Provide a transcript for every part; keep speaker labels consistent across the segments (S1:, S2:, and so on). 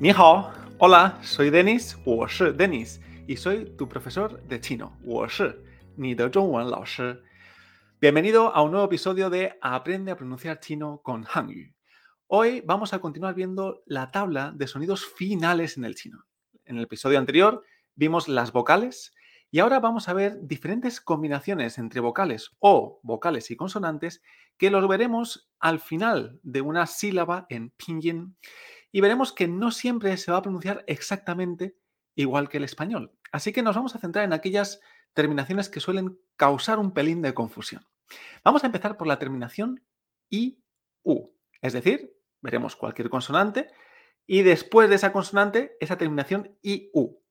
S1: Ni hao, hola, soy Denis, 我是 Denis y soy tu profesor de chino. 我是你的中文老师. Bienvenido a un nuevo episodio de Aprende a pronunciar chino con Hangyu. Hoy vamos a continuar viendo la tabla de sonidos finales en el chino. En el episodio anterior vimos las vocales y ahora vamos a ver diferentes combinaciones entre vocales o vocales y consonantes que los veremos al final de una sílaba en pinyin y veremos que no siempre se va a pronunciar exactamente igual que el español. Así que nos vamos a centrar en aquellas terminaciones que suelen causar un pelín de confusión. Vamos a empezar por la terminación I-U, es decir, veremos cualquier consonante y después de esa consonante, esa terminación I-U.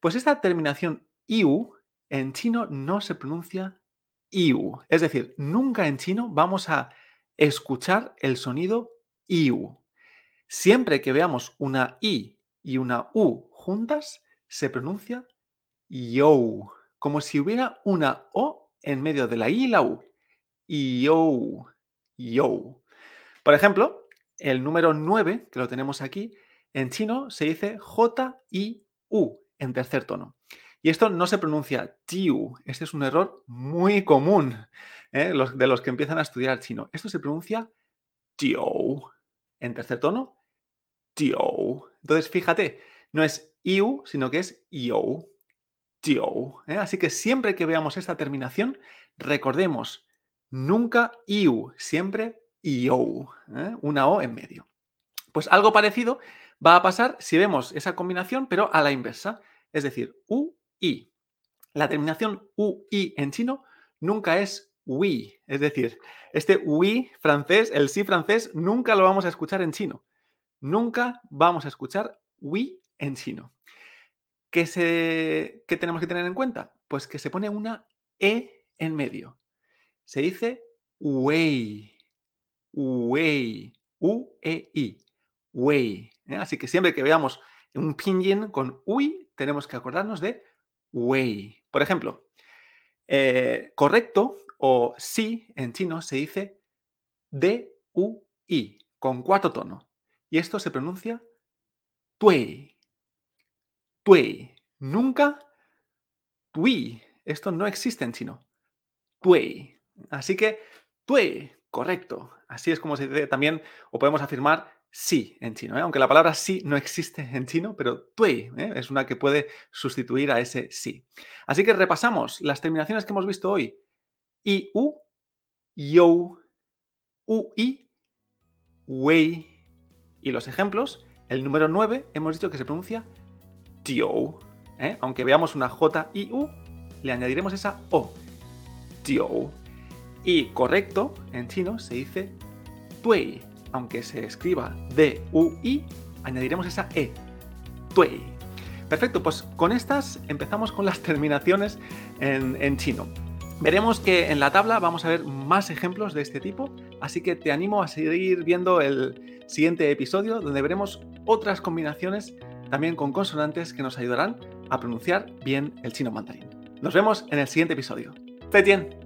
S1: Pues esta terminación IU en chino no se pronuncia IU, es decir, nunca en chino vamos a escuchar el sonido IU. Siempre que veamos una I y una U juntas, se pronuncia yo, como si hubiera una O en medio de la I y la U. Yo, yo. Por ejemplo, el número 9, que lo tenemos aquí, en chino se dice J-I-U en tercer tono. Y esto no se pronuncia tiu. Este es un error muy común ¿eh? de los que empiezan a estudiar chino. Esto se pronuncia tiu en tercer tono entonces, fíjate, no es iu, sino que es. Tio. ¿eh? Así que siempre que veamos esta terminación, recordemos, nunca iu, siempre yo. ¿eh? Una O en medio. Pues algo parecido va a pasar si vemos esa combinación, pero a la inversa. Es decir, u. La terminación u, i en chino nunca es we. Es decir, este we francés, el sí francés, nunca lo vamos a escuchar en chino nunca vamos a escuchar we en chino. ¿Qué, se, tenemos que tener en cuenta? Pues que se pone una e en medio. Se dice wei, wei, u-e-i, wei. ¿eh? Así que siempre que veamos un pinyin con ui, tenemos que acordarnos de wei. Por ejemplo, eh, correcto o sí en chino se dice d-u-i, con cuarto tono. Y esto se pronuncia tui. Tui. Nunca tui. Esto no existe en chino. Tui. Así que tui, correcto. Así es como se dice también, o podemos afirmar sí en chino. ¿eh? Aunque la palabra sí no existe en chino, pero tui ¿eh? es una que puede sustituir a ese sí. Así que repasamos las terminaciones que hemos visto hoy. I, u, yo, u, i, wei, y los ejemplos, el número 9 hemos dicho que se pronuncia tio. ¿eh? Aunque veamos una J y U, le añadiremos esa O. Tio. Y correcto, en chino se dice tui. Aunque se escriba D-U-I, añadiremos esa E. Tui. Perfecto, pues con estas empezamos con las terminaciones en, en chino. Veremos que en la tabla vamos a ver más ejemplos de este tipo, así que te animo a seguir viendo el siguiente episodio donde veremos otras combinaciones también con consonantes que nos ayudarán a pronunciar bien el chino mandarín. Nos vemos en el siguiente episodio. ¡Zetian!